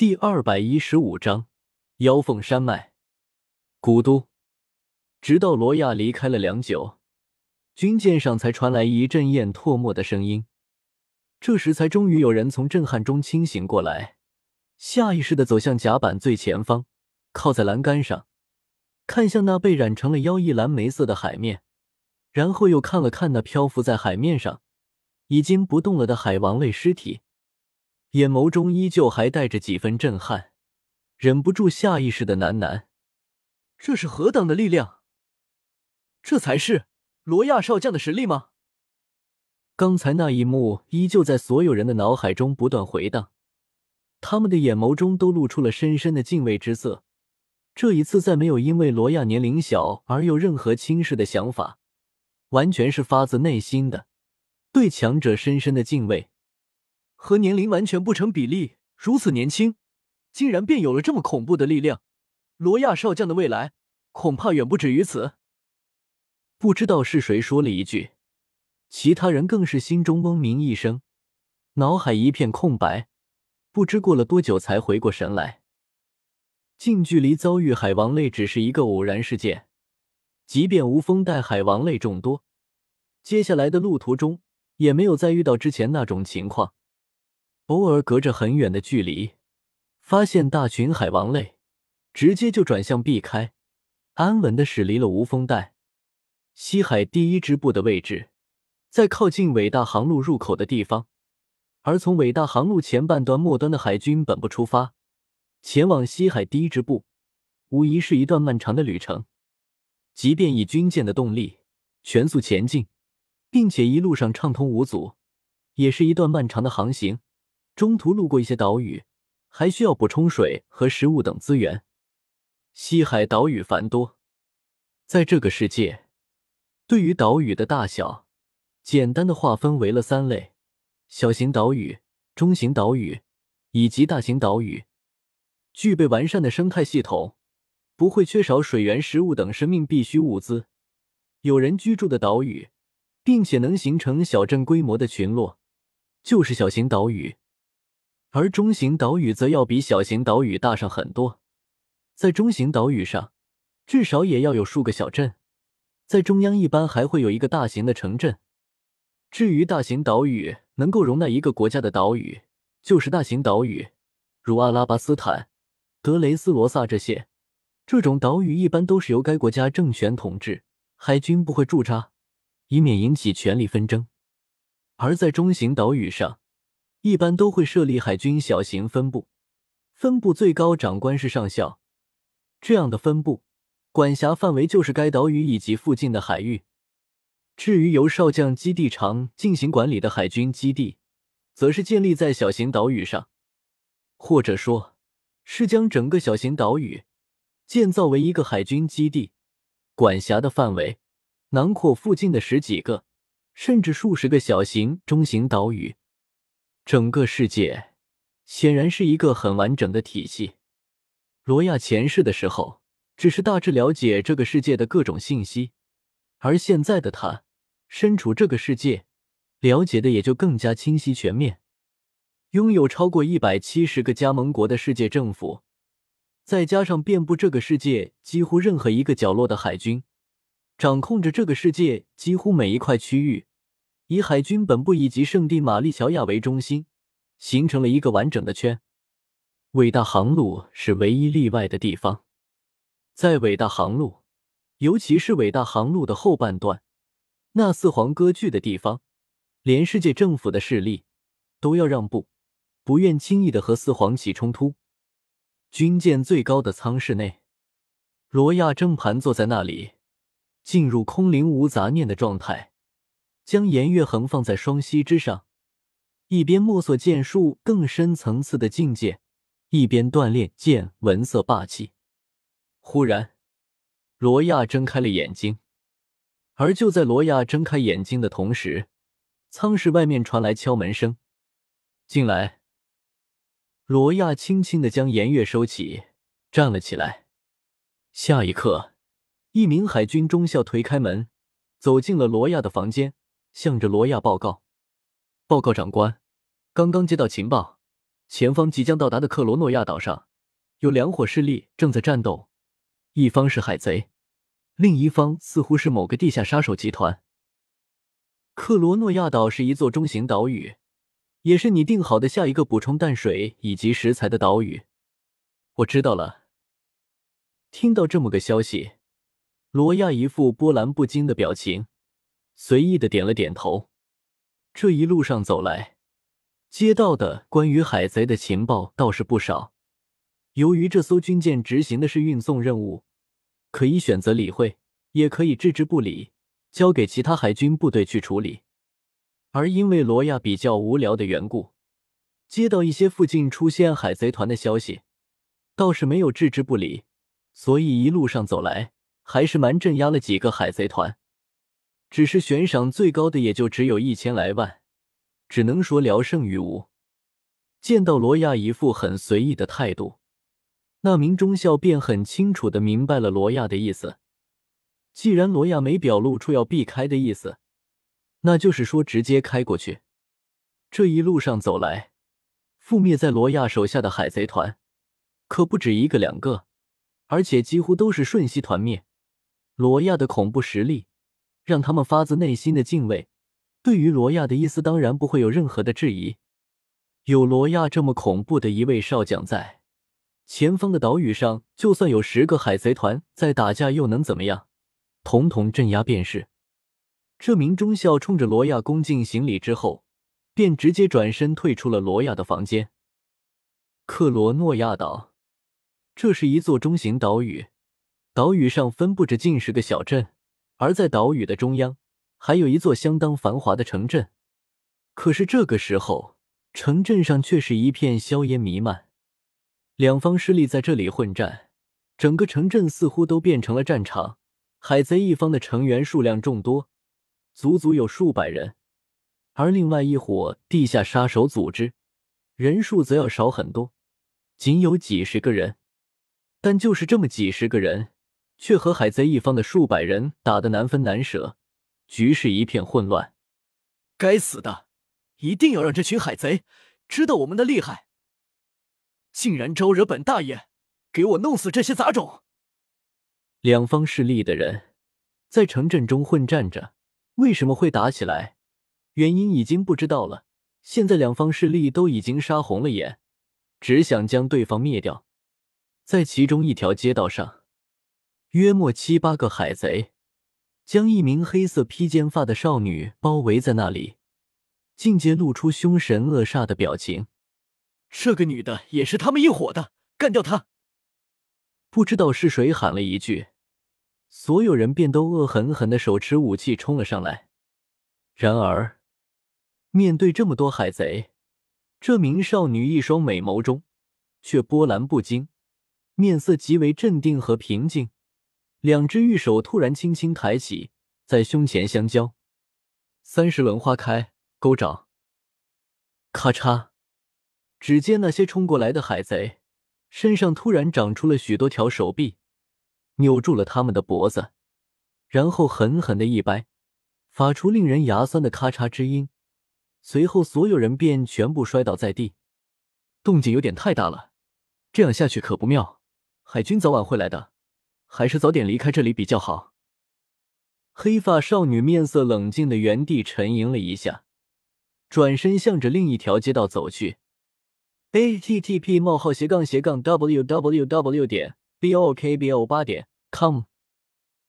第二百一十五章妖凤山脉古都。直到罗亚离开了良久，军舰上才传来一阵咽唾沫的声音。这时才终于有人从震撼中清醒过来，下意识的走向甲板最前方，靠在栏杆上，看向那被染成了妖异蓝莓色的海面，然后又看了看那漂浮在海面上已经不动了的海王类尸体。眼眸中依旧还带着几分震撼，忍不住下意识的喃喃：“这是何等的力量？这才是罗亚少将的实力吗？”刚才那一幕依旧在所有人的脑海中不断回荡，他们的眼眸中都露出了深深的敬畏之色。这一次，再没有因为罗亚年龄小而有任何轻视的想法，完全是发自内心的对强者深深的敬畏。和年龄完全不成比例，如此年轻，竟然便有了这么恐怖的力量。罗亚少将的未来恐怕远不止于此。不知道是谁说了一句，其他人更是心中嗡鸣一声，脑海一片空白，不知过了多久才回过神来。近距离遭遇海王类只是一个偶然事件，即便无风带海王类众多，接下来的路途中也没有再遇到之前那种情况。偶尔隔着很远的距离，发现大群海王类，直接就转向避开，安稳的驶离了无风带。西海第一支部的位置在靠近伟大航路入口的地方，而从伟大航路前半段末端的海军本部出发，前往西海第一支部，无疑是一段漫长的旅程。即便以军舰的动力全速前进，并且一路上畅通无阻，也是一段漫长的航行。中途路过一些岛屿，还需要补充水和食物等资源。西海岛屿繁多，在这个世界，对于岛屿的大小，简单的划分为了三类：小型岛屿、中型岛屿以及大型岛屿。具备完善的生态系统，不会缺少水源、食物等生命必需物资，有人居住的岛屿，并且能形成小镇规模的群落，就是小型岛屿。而中型岛屿则要比小型岛屿大上很多，在中型岛屿上，至少也要有数个小镇，在中央一般还会有一个大型的城镇。至于大型岛屿，能够容纳一个国家的岛屿就是大型岛屿，如阿拉巴斯坦、德雷斯罗萨这些。这种岛屿一般都是由该国家政权统治，海军不会驻扎，以免引起权力纷争。而在中型岛屿上，一般都会设立海军小型分部，分部最高长官是上校。这样的分部管辖范围就是该岛屿以及附近的海域。至于由少将基地长进行管理的海军基地，则是建立在小型岛屿上，或者说，是将整个小型岛屿建造为一个海军基地，管辖的范围囊括附近的十几个甚至数十个小型、中型岛屿。整个世界显然是一个很完整的体系。罗亚前世的时候，只是大致了解这个世界的各种信息，而现在的他身处这个世界，了解的也就更加清晰全面。拥有超过一百七十个加盟国的世界政府，再加上遍布这个世界几乎任何一个角落的海军，掌控着这个世界几乎每一块区域。以海军本部以及圣地玛丽乔亚为中心，形成了一个完整的圈。伟大航路是唯一例外的地方，在伟大航路，尤其是伟大航路的后半段，那四皇割据的地方，连世界政府的势力都要让步，不愿轻易的和四皇起冲突。军舰最高的舱室内，罗亚正盘坐在那里，进入空灵无杂念的状态。将颜月横放在双膝之上，一边摸索剑术更深层次的境界，一边锻炼剑纹色霸气。忽然，罗亚睁开了眼睛，而就在罗亚睁开眼睛的同时，舱室外面传来敲门声：“进来。”罗亚轻轻的将颜月收起，站了起来。下一刻，一名海军中校推开门，走进了罗亚的房间。向着罗亚报告：“报告长官，刚刚接到情报，前方即将到达的克罗诺亚岛上，有两伙势力正在战斗，一方是海贼，另一方似乎是某个地下杀手集团。克罗诺亚岛是一座中型岛屿，也是你定好的下一个补充淡水以及食材的岛屿。我知道了。听到这么个消息，罗亚一副波澜不惊的表情，随意的点了点头。这一路上走来。接到的关于海贼的情报倒是不少。由于这艘军舰执行的是运送任务，可以选择理会，也可以置之不理，交给其他海军部队去处理。而因为罗亚比较无聊的缘故，接到一些附近出现海贼团的消息，倒是没有置之不理，所以一路上走来，还是蛮镇压了几个海贼团。只是悬赏最高的也就只有一千来万。只能说聊胜于无。见到罗亚一副很随意的态度，那名中校便很清楚的明白了罗亚的意思。既然罗亚没表露出要避开的意思，那就是说直接开过去。这一路上走来，覆灭在罗亚手下的海贼团可不止一个两个，而且几乎都是瞬息团灭。罗亚的恐怖实力让他们发自内心的敬畏。对于罗亚的意思，当然不会有任何的质疑。有罗亚这么恐怖的一位少将在前方的岛屿上，就算有十个海贼团在打架，又能怎么样？统统镇压便是。这名中校冲着罗亚恭敬行礼之后，便直接转身退出了罗亚的房间。克罗诺亚岛，这是一座中型岛屿，岛屿上分布着近十个小镇，而在岛屿的中央。还有一座相当繁华的城镇，可是这个时候，城镇上却是一片硝烟弥漫。两方势力在这里混战，整个城镇似乎都变成了战场。海贼一方的成员数量众多，足足有数百人，而另外一伙地下杀手组织人数则要少很多，仅有几十个人。但就是这么几十个人，却和海贼一方的数百人打得难分难舍。局势一片混乱，该死的！一定要让这群海贼知道我们的厉害！竟然招惹本大爷，给我弄死这些杂种！两方势力的人在城镇中混战着，为什么会打起来？原因已经不知道了。现在两方势力都已经杀红了眼，只想将对方灭掉。在其中一条街道上，约莫七八个海贼。将一名黑色披肩发的少女包围在那里，境界露出凶神恶煞的表情。这个女的也是他们一伙的，干掉她！不知道是谁喊了一句，所有人便都恶狠狠的手持武器冲了上来。然而，面对这么多海贼，这名少女一双美眸中却波澜不惊，面色极为镇定和平静。两只玉手突然轻轻抬起，在胸前相交，三十轮花开，勾掌。咔嚓！只见那些冲过来的海贼身上突然长出了许多条手臂，扭住了他们的脖子，然后狠狠的一掰，发出令人牙酸的咔嚓之音。随后，所有人便全部摔倒在地。动静有点太大了，这样下去可不妙，海军早晚会来的。还是早点离开这里比较好。黑发少女面色冷静的原地沉吟了一下，转身向着另一条街道走去。a t t p: 冒号斜杠斜杠 w w w. 点 b o k b o 八点 com